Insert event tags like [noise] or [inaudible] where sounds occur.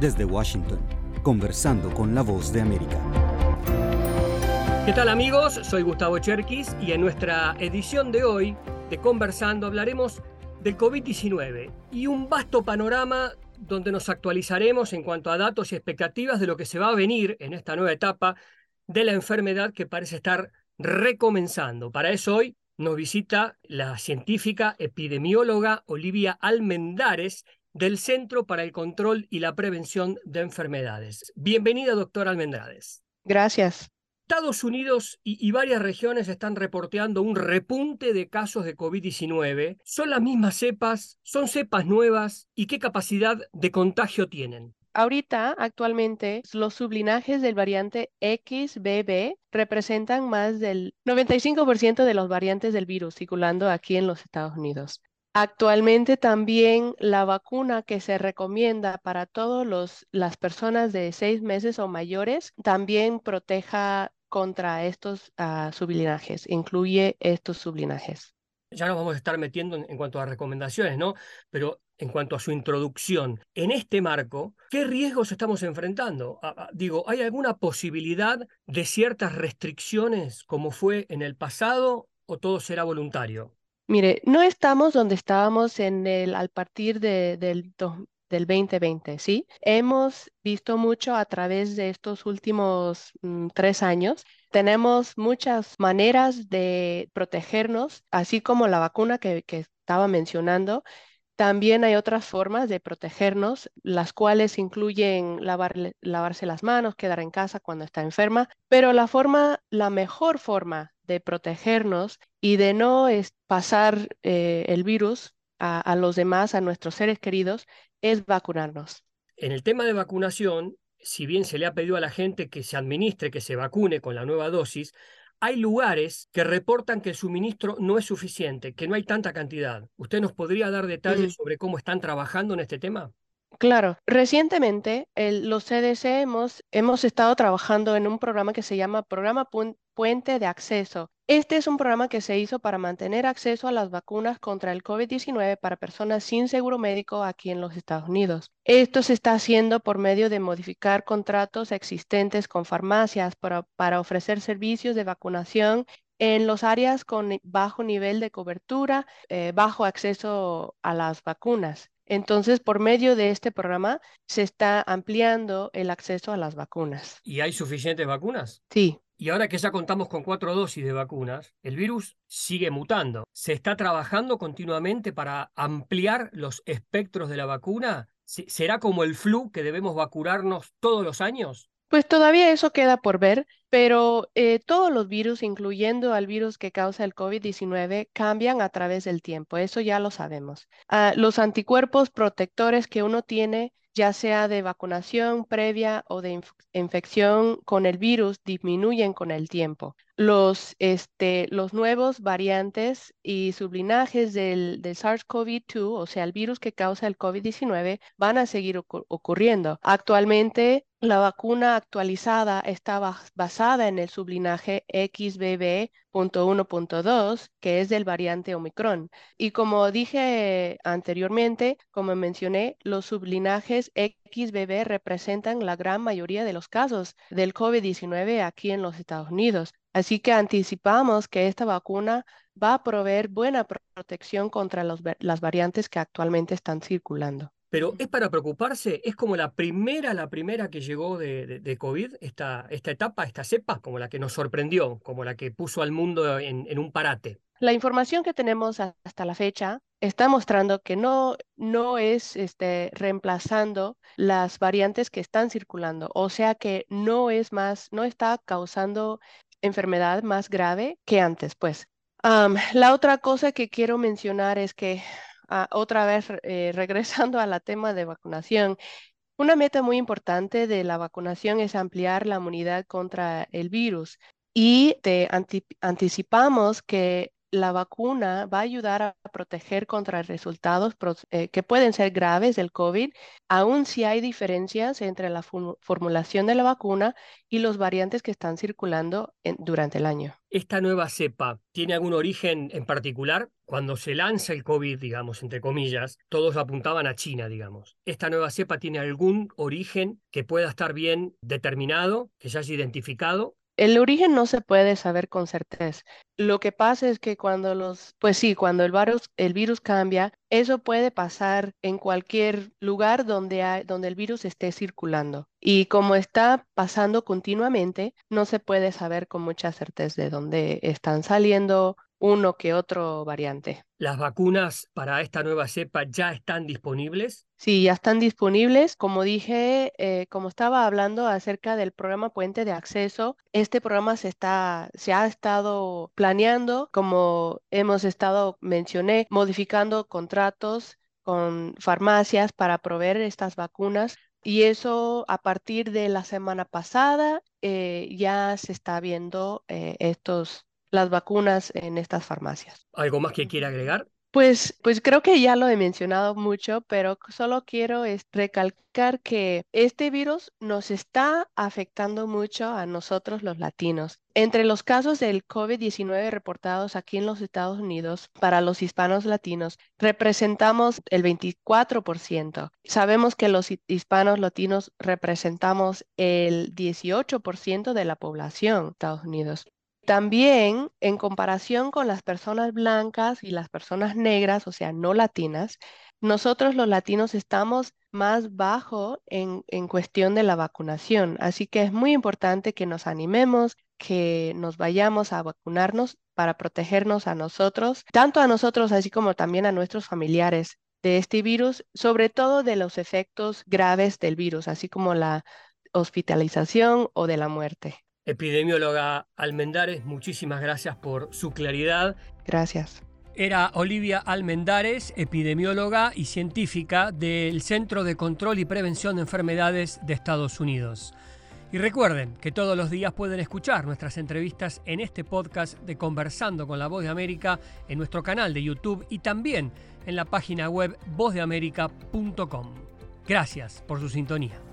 Desde Washington, conversando con la voz de América. ¿Qué tal amigos? Soy Gustavo Cherkis y en nuestra edición de hoy de Conversando hablaremos del COVID-19 y un vasto panorama donde nos actualizaremos en cuanto a datos y expectativas de lo que se va a venir en esta nueva etapa de la enfermedad que parece estar recomenzando. Para eso hoy nos visita la científica epidemióloga Olivia Almendares del Centro para el Control y la Prevención de Enfermedades. Bienvenida, doctora Almendares. Gracias. Estados Unidos y, varias regiones están reporteando un repunte de casos de COVID-19. ¿Son las mismas cepas? ¿Son cepas nuevas? ¿Y qué capacidad de contagio tienen? Ahorita, actualmente, los sublinajes del variante XBB representan más del 95% de los variantes del virus circulando aquí en los Estados Unidos. Actualmente también la vacuna que se recomienda para todas las personas de seis meses o mayores también proteja contra estos uh, sublinajes, incluye estos sublinajes. Ya nos vamos a estar metiendo en, cuanto a recomendaciones, ¿no? Pero en cuanto a su introducción, en este marco, ¿qué riesgos estamos enfrentando? digo, ¿hay alguna posibilidad de ciertas restricciones como fue en el pasado o todo será voluntario? Mire, no estamos donde estábamos en el, al partir de, del del 2020, ¿sí? Hemos visto mucho a través de estos últimos mm, tres años. Tenemos muchas maneras de protegernos, así como la vacuna que, estaba mencionando. También hay otras formas de protegernos, las cuales incluyen lavarse las manos, quedar en casa cuando está enferma, pero la forma, la mejor forma de protegernos y de no pasar eh, el virus a, los demás, a nuestros seres queridos, es vacunarnos. En el tema de vacunación, si bien se le ha pedido a la gente que se administre, que se vacune con la nueva dosis, hay lugares que reportan que el suministro no es suficiente, que no hay tanta cantidad. ¿Usted nos podría dar detalles sobre cómo están trabajando en este tema? Claro, recientemente los CDC hemos, hemos estado trabajando en un programa que se llama Programa Puente de Acceso. Este es un programa que se hizo para mantener acceso a las vacunas contra el COVID-19 para personas sin seguro médico aquí en los Estados Unidos. Esto se está haciendo por medio de modificar contratos existentes con farmacias para, para ofrecer servicios de vacunación en los áreas con bajo nivel de cobertura, eh, bajo acceso a las vacunas. Entonces, por medio de este programa, se está ampliando el acceso a las vacunas. ¿Y hay suficientes vacunas? Sí. Y ahora que ya contamos con cuatro dosis de vacunas, el virus sigue mutando. ¿Se está trabajando continuamente para ampliar los espectros de la vacuna? ¿Será como el flu que debemos vacunarnos todos los años? Pues todavía eso queda por ver, pero eh, todos los virus, incluyendo al virus que causa el COVID-19, cambian a través del tiempo, eso ya lo sabemos. Ah, los anticuerpos protectores que uno tiene, ya sea de vacunación previa o de infección con el virus, disminuyen con el tiempo. Los, este, los nuevos variantes y sublinajes del, del SARS-CoV-2, o sea, el virus que causa el COVID-19, van a seguir ocurriendo. Actualmente, la vacuna actualizada está basada en el sublinaje XBB.1.2, que es del variante Omicron. Y como dije anteriormente, como mencioné, los sublinajes XBB representan la gran mayoría de los casos del COVID-19 aquí en los Estados Unidos. Así que anticipamos que esta vacuna va a proveer buena protección contra las variantes que actualmente están circulando. Pero es para preocuparse, es como la primera, la primera que llegó de, COVID, esta, esta etapa, esta cepa, como la que nos sorprendió, como la que puso al mundo en, un parate. La información que tenemos hasta la fecha está mostrando que no, no es este, reemplazando las variantes que están circulando, o sea que no es más, no está causando enfermedad más grave que antes, pues. la otra cosa que quiero mencionar es que Ah, otra vez eh, [laughs] regresando a la tema de vacunación, una meta muy importante de la vacunación es ampliar la inmunidad contra el virus y te anticipamos que la vacuna va a ayudar a proteger contra resultados eh, que pueden ser graves del COVID, aun si hay diferencias entre la formulación de la vacuna y los variantes que están circulando durante el año. ¿Esta nueva cepa tiene algún origen en particular? cuando se lanza el COVID, digamos, entre comillas, todos apuntaban a China, digamos. ¿Esta nueva cepa tiene algún origen que pueda estar bien determinado, que ya haya identificado? El origen no se puede saber con certeza. Lo que pasa es que cuando los, pues sí, cuando el virus, el virus cambia, eso puede pasar en cualquier lugar donde, hay, donde el virus esté circulando. Y como está pasando continuamente, no se puede saber con mucha certeza de dónde están saliendo uno que otro variante. ¿Las vacunas para esta nueva cepa ya están disponibles? Sí, ya están disponibles. Como dije, eh, como estaba hablando acerca del programa Puente de Acceso, este programa se, está, se ha estado planeando, como hemos estado, mencioné, modificando contratos con farmacias para proveer estas vacunas y eso a partir de la semana pasada eh, ya se está viendo eh, estos las vacunas en estas farmacias. ¿Algo más que quiera agregar? Pues, pues creo que ya lo he mencionado mucho, pero solo quiero recalcar que este virus nos está afectando mucho a nosotros los latinos. Entre los casos del COVID-19 reportados aquí en los Estados Unidos para los hispanos latinos, representamos el 24%. Sabemos que los hispanos latinos representamos el 18% de la población de Estados Unidos. También en comparación con las personas blancas y las personas negras, o sea, no latinas, nosotros los latinos estamos más bajo en, en, cuestión de la vacunación. Así que es muy importante que nos animemos, que nos vayamos a vacunarnos para protegernos a nosotros, tanto a nosotros así como también a nuestros familiares de este virus, sobre todo de los efectos graves del virus, así como la hospitalización o de la muerte. Epidemióloga Almendares, muchísimas gracias por su claridad. Gracias. Era Olivia Almendares, epidemióloga y científica del Centro de Control y Prevención de Enfermedades de Estados Unidos. Y recuerden que todos los días pueden escuchar nuestras entrevistas en este podcast de Conversando con la Voz de América en nuestro canal de YouTube y también en la página web vozdeamerica.com. Gracias por su sintonía.